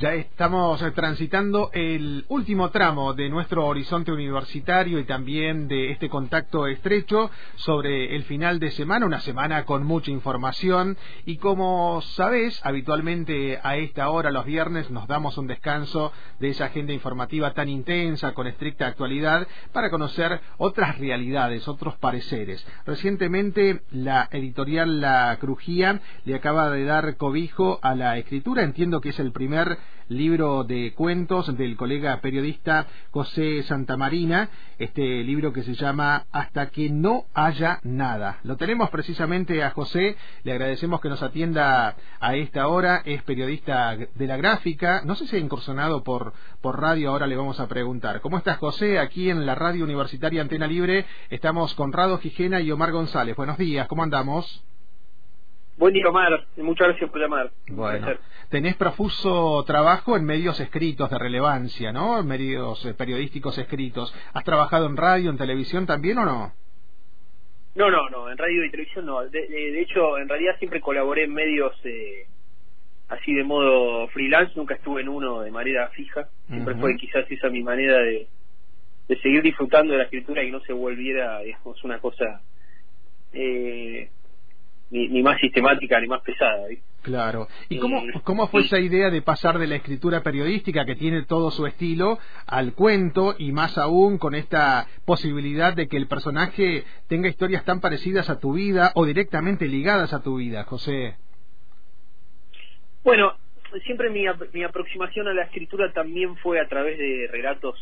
Ya estamos eh, transitando el último tramo de nuestro horizonte universitario y también de este contacto estrecho sobre el final de semana, una semana con mucha información y como sabés, habitualmente a esta hora los viernes nos damos un descanso de esa agenda informativa tan intensa, con estricta actualidad, para conocer otras realidades, otros pareceres. Recientemente la editorial La Crujía le acaba de dar cobijo a la escritura, entiendo que es el primer libro de cuentos del colega periodista José Santamarina, este libro que se llama Hasta que no haya nada. Lo tenemos precisamente a José, le agradecemos que nos atienda a esta hora, es periodista de la gráfica, no sé si ha incursionado por, por radio, ahora le vamos a preguntar. ¿Cómo estás José? Aquí en la radio universitaria Antena Libre estamos con Rado Gijena y Omar González. Buenos días, ¿cómo andamos? Buen día, Omar. Muchas gracias por llamar. Bueno, tenés profuso trabajo en medios escritos de relevancia, ¿no? En medios eh, periodísticos escritos. ¿Has trabajado en radio, en televisión también o no? No, no, no. En radio y televisión no. De, hecho, en realidad siempre colaboré en medios eh, así de modo freelance. Nunca estuve en uno de manera fija. Siempre fue quizás esa mi manera de, de seguir disfrutando de la escritura y no se volviera, digamos, una cosa... Eh, ni, más sistemática ni más pesada. Claro. ¿Y cómo, eh, cómo fue esa idea de pasar de la escritura periodística, que tiene todo su estilo, al cuento y más aún con esta posibilidad de que el personaje tenga historias tan parecidas a tu vida o directamente ligadas a tu vida, José? Bueno, siempre mi, mi aproximación a la escritura también fue a través de relatos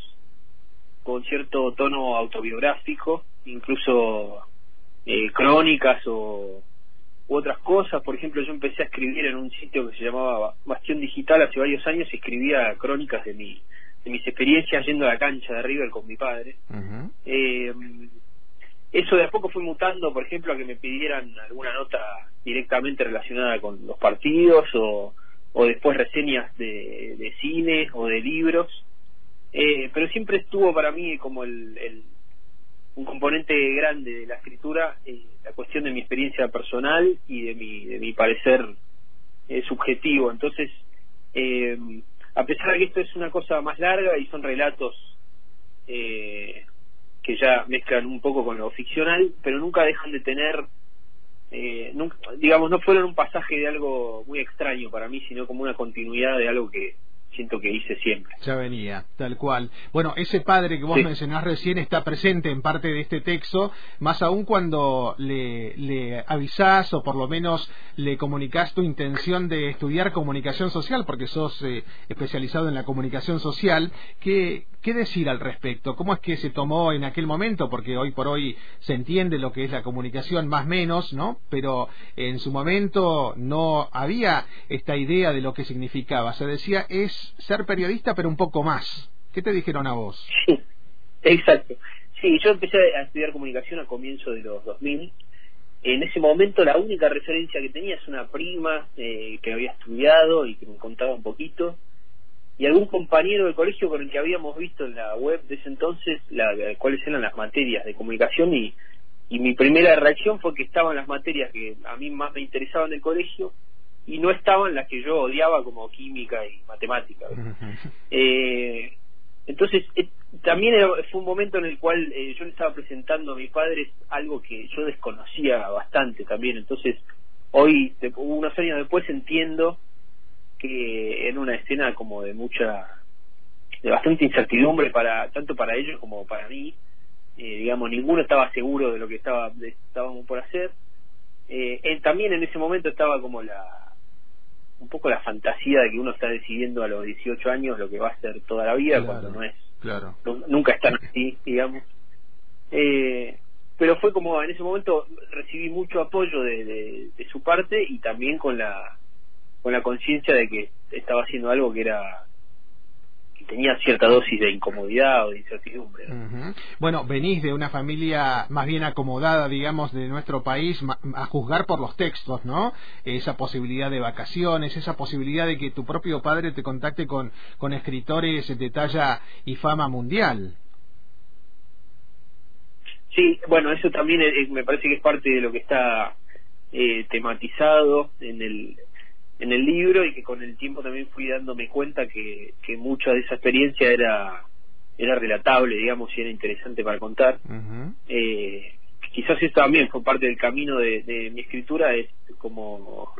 con cierto tono autobiográfico, incluso eh, crónicas o u otras cosas. Por ejemplo, yo empecé a escribir en un sitio que se llamaba Bastión Digital hace varios años y escribía crónicas de, mi, de mis experiencias yendo a la cancha de River con mi padre. eh, eso de a poco fue mutando, por ejemplo, a que me pidieran alguna nota directamente relacionada con los partidos o, o después reseñas de, de cine o de libros. Eh, pero siempre estuvo para mí como el, el un componente grande de la escritura eh, la cuestión de mi experiencia personal y de mi de mi parecer eh, subjetivo. Entonces eh, a pesar de que esto es una cosa más larga y son relatos eh, que ya mezclan un poco con lo ficcional pero nunca dejan de tener eh, digamos no fueron un pasaje de algo muy extraño para mí sino como una continuidad de algo que siento que hice siempre. Ya venía, tal cual. Bueno, ese padre que vos mencionás recién está presente en parte de este texto, más aún cuando le, le avisás o por lo menos le comunicás tu intención de estudiar comunicación social, porque sos eh, especializado en la comunicación social. ¿Qué, ¿Qué decir al respecto? ¿Cómo es que se tomó en aquel momento? Porque hoy por hoy se entiende lo que es la comunicación más menos, ¿no? Pero en su momento no había esta idea de lo que significaba. Se decía es ser periodista pero un poco más. ¿Qué te dijeron a vos? Sí, exacto. Sí, yo empecé a estudiar comunicación a comienzo de los 2000. En ese momento la única referencia que tenía es una prima eh, que había estudiado y que me contaba un poquito y algún compañero del colegio con el que habíamos visto en la web de ese entonces la, cuáles eran las materias de comunicación y, y mi primera reacción fue que estaban las materias que a mí más me interesaban del colegio y no estaban las que yo odiaba como química y matemática. eh, entonces eh, también fue un momento en el cual eh, yo le estaba presentando a mi padre algo que yo desconocía bastante también. Entonces hoy, unos años después, entiendo que en una escena como de mucha de bastante incertidumbre para tanto para ellos como para mí eh, digamos ninguno estaba seguro de lo que estaba estábamos por hacer eh, también en ese momento estaba como la un poco la fantasía de que uno está decidiendo a los 18 años lo que va a hacer toda la vida cuando no es claro. nunca están así digamos eh, pero fue como en ese momento recibí mucho apoyo de, de su parte y también con la con la conciencia de que estaba haciendo algo que era tenía cierta dosis de incomodidad o de incertidumbre. Bueno, venís de una familia más bien acomodada, digamos, de nuestro país, a juzgar por los textos, ¿no? Esa posibilidad de vacaciones, esa posibilidad de que tu propio padre te contacte con, con escritores de talla y fama mundial. Sí, bueno, eso también me parece que es parte de lo que está eh, tematizado en el en el libro y que con el tiempo también fui dándome cuenta que, que mucha de esa experiencia era era relatable, digamos, y era interesante para contar. eh, quizás eso también fue parte del camino de, de, mi escritura, es como,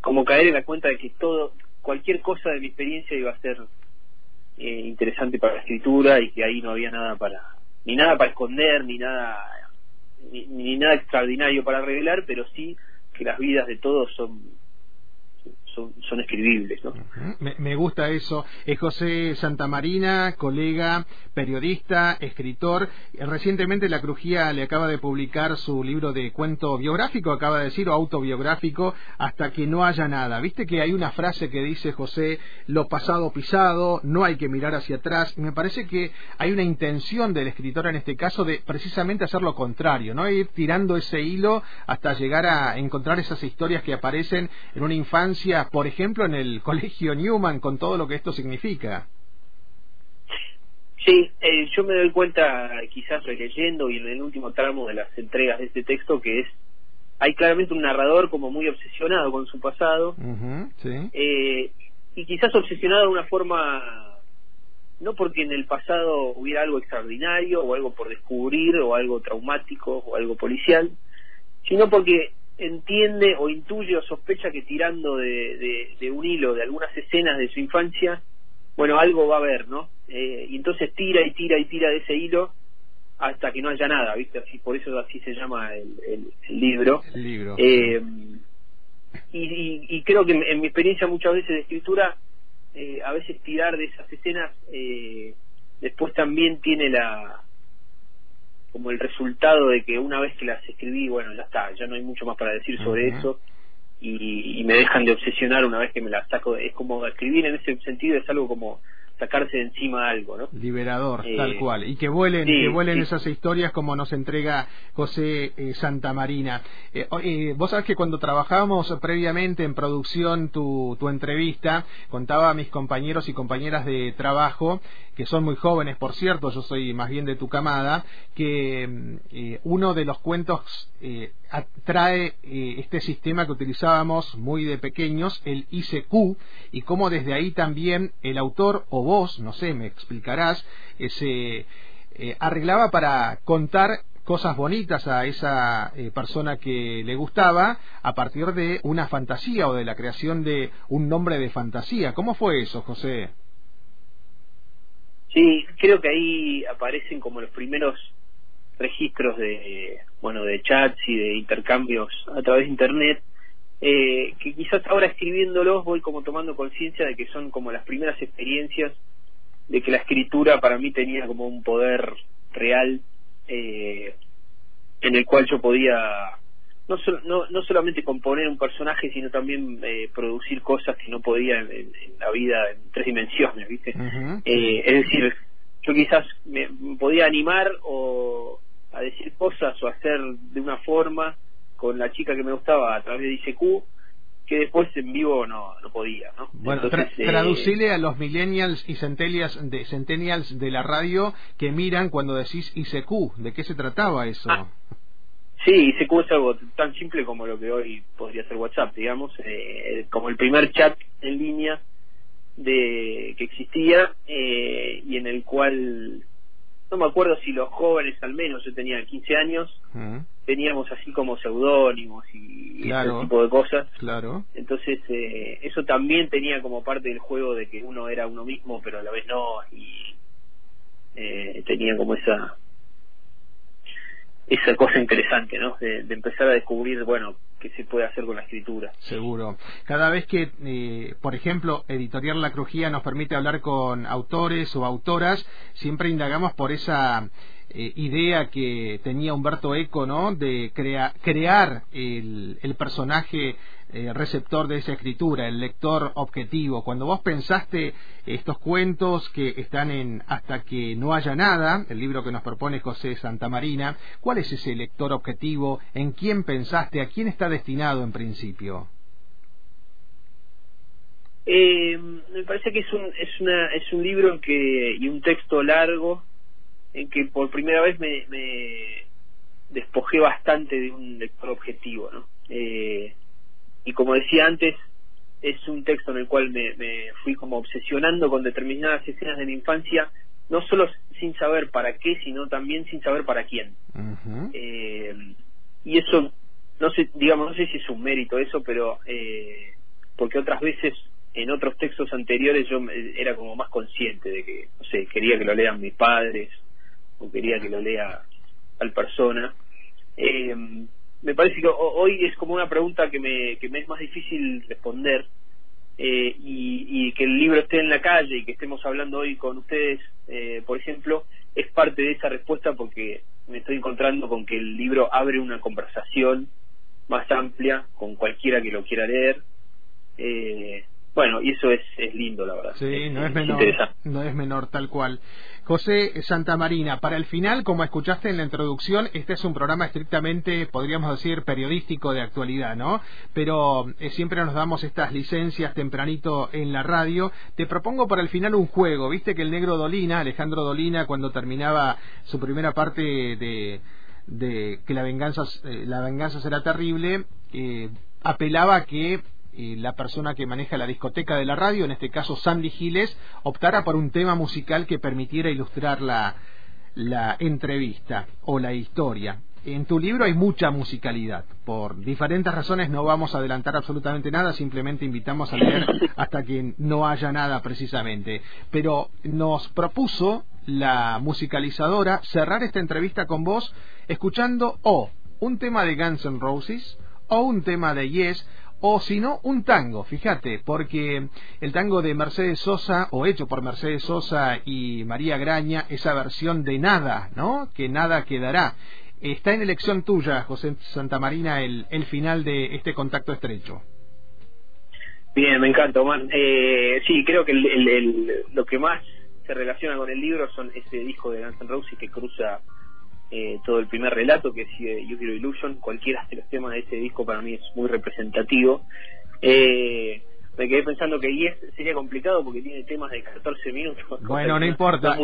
como caer en la cuenta de que todo, cualquier cosa de mi experiencia iba a ser eh, interesante para la escritura y que ahí no había nada para, ni nada para esconder, ni nada, ni, ni nada extraordinario para revelar, pero sí que las vidas de todos son son, escribibles. ¿no? me, gusta eso. Es José Santamarina, colega, periodista, escritor. Recientemente La Crujía le acaba de publicar su libro de cuento biográfico, acaba de decir, o autobiográfico, hasta que no haya nada. Viste que hay una frase que dice José, lo pasado pisado, no hay que mirar hacia atrás. Me parece que hay una intención del escritor en este caso de precisamente hacer lo contrario, ¿no? Ir tirando ese hilo hasta llegar a encontrar esas historias que aparecen en una infancia por ejemplo, en el Colegio Newman, con todo lo que esto significa. Sí, eh, yo me doy cuenta, quizás releyendo y en el último tramo de las entregas de este texto, que es hay claramente un narrador como muy obsesionado con su pasado eh, y quizás obsesionado de una forma no porque en el pasado hubiera algo extraordinario o algo por descubrir o algo traumático o algo policial sino porque entiende o intuye o sospecha que tirando de, de, un hilo de algunas escenas de su infancia, bueno, algo va a haber, ¿no? Eh, y entonces tira y tira y tira de ese hilo hasta que no haya nada, ¿viste? Así, por eso así se llama el, libro. Eh, y, creo que en, mi experiencia muchas veces de escritura, eh, a veces tirar de esas escenas después también tiene la, como el resultado de que una vez que las escribí, bueno, ya está, ya no hay mucho más para decir sobre eso y, y, me dejan de obsesionar una vez que me las saco. Es como escribir en ese sentido es algo como sacarse de encima algo, ¿no? Liberador, tal eh, cual. Y que vuelen, que vuelen esas historias como nos entrega José eh, Santamarina. Eh, eh, vos sabés que cuando trabajábamos previamente en producción tu, tu entrevista, contaba a mis compañeros y compañeras de trabajo, que son muy jóvenes, por cierto, yo soy más bien de tu camada, que mm, uno de los cuentos trae este sistema que utilizábamos muy de pequeños, el ICQ, y cómo desde ahí también el autor o vos, no sé, me explicarás, se eh, arreglaba para contar cosas bonitas a esa eh, persona que le gustaba a partir de una fantasía o de la creación de un nombre de fantasía. ¿Cómo fue eso, José? Sí, creo que ahí aparecen como los primeros registros de bueno de chats y de intercambios a través de internet eh, que quizás ahora escribiéndolos voy como tomando conciencia de que son como las primeras experiencias de que la escritura para mí tenía como un poder real eh, en el cual yo podía no, no, no solamente componer un personaje sino también eh, producir cosas que no podía en, la vida en tres dimensiones viste eh, es decir yo quizás me podía animar o a decir cosas o hacer de una forma con la chica que me gustaba a través de ICQ que después en vivo no, no podía, ¿no? Bueno, eh, traducile a los millennials y centennials de, centennials de la radio que miran cuando decís ICQ, ¿de qué se trataba eso? Ah. Sí, ICQ es algo tan simple como lo que hoy podría ser WhatsApp, digamos, eh, como el primer chat en línea de que existía eh, y en el cual no me acuerdo si los jóvenes al menos, yo tenía 15 años, teníamos así como seudónimos y, ese tipo de cosas. Claro. Entonces, eh, eso también tenía como parte del juego de que uno era uno mismo, pero a la vez no, y eh, tenía como esa esa cosa interesante, ¿no? De, empezar a descubrir, bueno, se puede hacer con la escritura. Seguro. Cada vez que, eh, por ejemplo, Editorial La Crujía nos permite hablar con autores o autoras, siempre indagamos por esa eh, idea que tenía Humberto Eco, ¿no? De crear el, el personaje eh, receptor de esa escritura, el lector objetivo. Cuando vos pensaste estos cuentos que están en Hasta que no haya nada, el libro que nos propone José Santamarina, ¿cuál es ese lector objetivo? ¿En quién pensaste? ¿A quién está destinado en principio? Eh, me parece que es un, es, una, es un libro que, y un texto largo en que por primera vez me, me despojé bastante de un lector objetivo, ¿no? Eh, y como decía antes, es un texto en el cual me, fui como obsesionando con determinadas escenas de mi infancia, no solo sin saber para qué, sino también sin saber para quién. eh, y eso, no sé, digamos, no sé si es un mérito eso, pero eh, porque otras veces en otros textos anteriores yo era como más consciente de que, no sé, quería que lo lean mis padres o quería que lo lea tal persona. Eh, me parece que hoy es como una pregunta que me, que me es más difícil responder eh, y, que el libro esté en la calle y que estemos hablando hoy con ustedes, eh, por ejemplo, es parte de esa respuesta porque me estoy encontrando con que el libro abre una conversación más amplia con cualquiera que lo quiera leer. Eh, bueno, y eso es, es lindo, la verdad. Sí, no es, menor, no es menor tal cual. José Santa Marina, para el final, como escuchaste en la introducción, este es un programa estrictamente, podríamos decir, periodístico de actualidad, ¿no? Pero eh, siempre nos damos estas licencias tempranito en la radio. Te propongo para el final un juego. Viste que el negro Dolina, Alejandro Dolina, cuando terminaba su primera parte de, de que la venganza, eh, la venganza será terrible, eh, apelaba a que la persona que maneja la discoteca de la radio, en este caso Sandy Giles, optara por un tema musical que permitiera ilustrar la, la entrevista o la historia. En tu libro hay mucha musicalidad. Por diferentes razones no vamos a adelantar absolutamente nada, simplemente invitamos a leer hasta que no haya nada precisamente. Pero nos propuso la musicalizadora cerrar esta entrevista con vos escuchando o un tema de Guns N' Roses o un tema de Yes o si no, un tango, fíjate, porque el tango de Mercedes Sosa, o hecho por Mercedes Sosa y María Graña, esa versión de nada, ¿no? Que nada quedará. Está en elección tuya, José Santamarina, el, el final de este contacto estrecho. Bien, me encanta, Omar. Eh, sí, creo que el, lo que más se relaciona con el libro son ese disco de Guns N' que cruza eh, todo el primer relato que es eh, You Hero Illusion, cualquiera de los temas de ese disco para mí es muy representativo. Eh, me quedé pensando que Yes sería complicado porque tiene temas de 14 minutos. Bueno, no importa.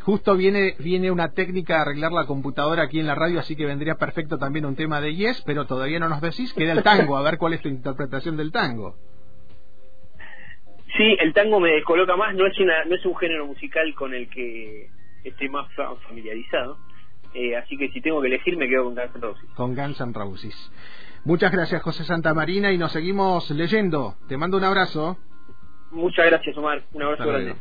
Justo viene viene una técnica de arreglar la computadora aquí en la radio, así que vendría perfecto también un tema de Yes, pero todavía no nos decís. Queda el tango, a ver cuál es tu interpretación del tango. Sí, el tango me descoloca más, no es, una, no es un género musical con el que estoy más familiarizado. Eh, así que si tengo que elegir me quedo con Guns N' Roses. Con Guns N' Roses. Muchas gracias José Santa Marina y nos seguimos leyendo. Te mando un abrazo. Muchas gracias Omar, un abrazo grande.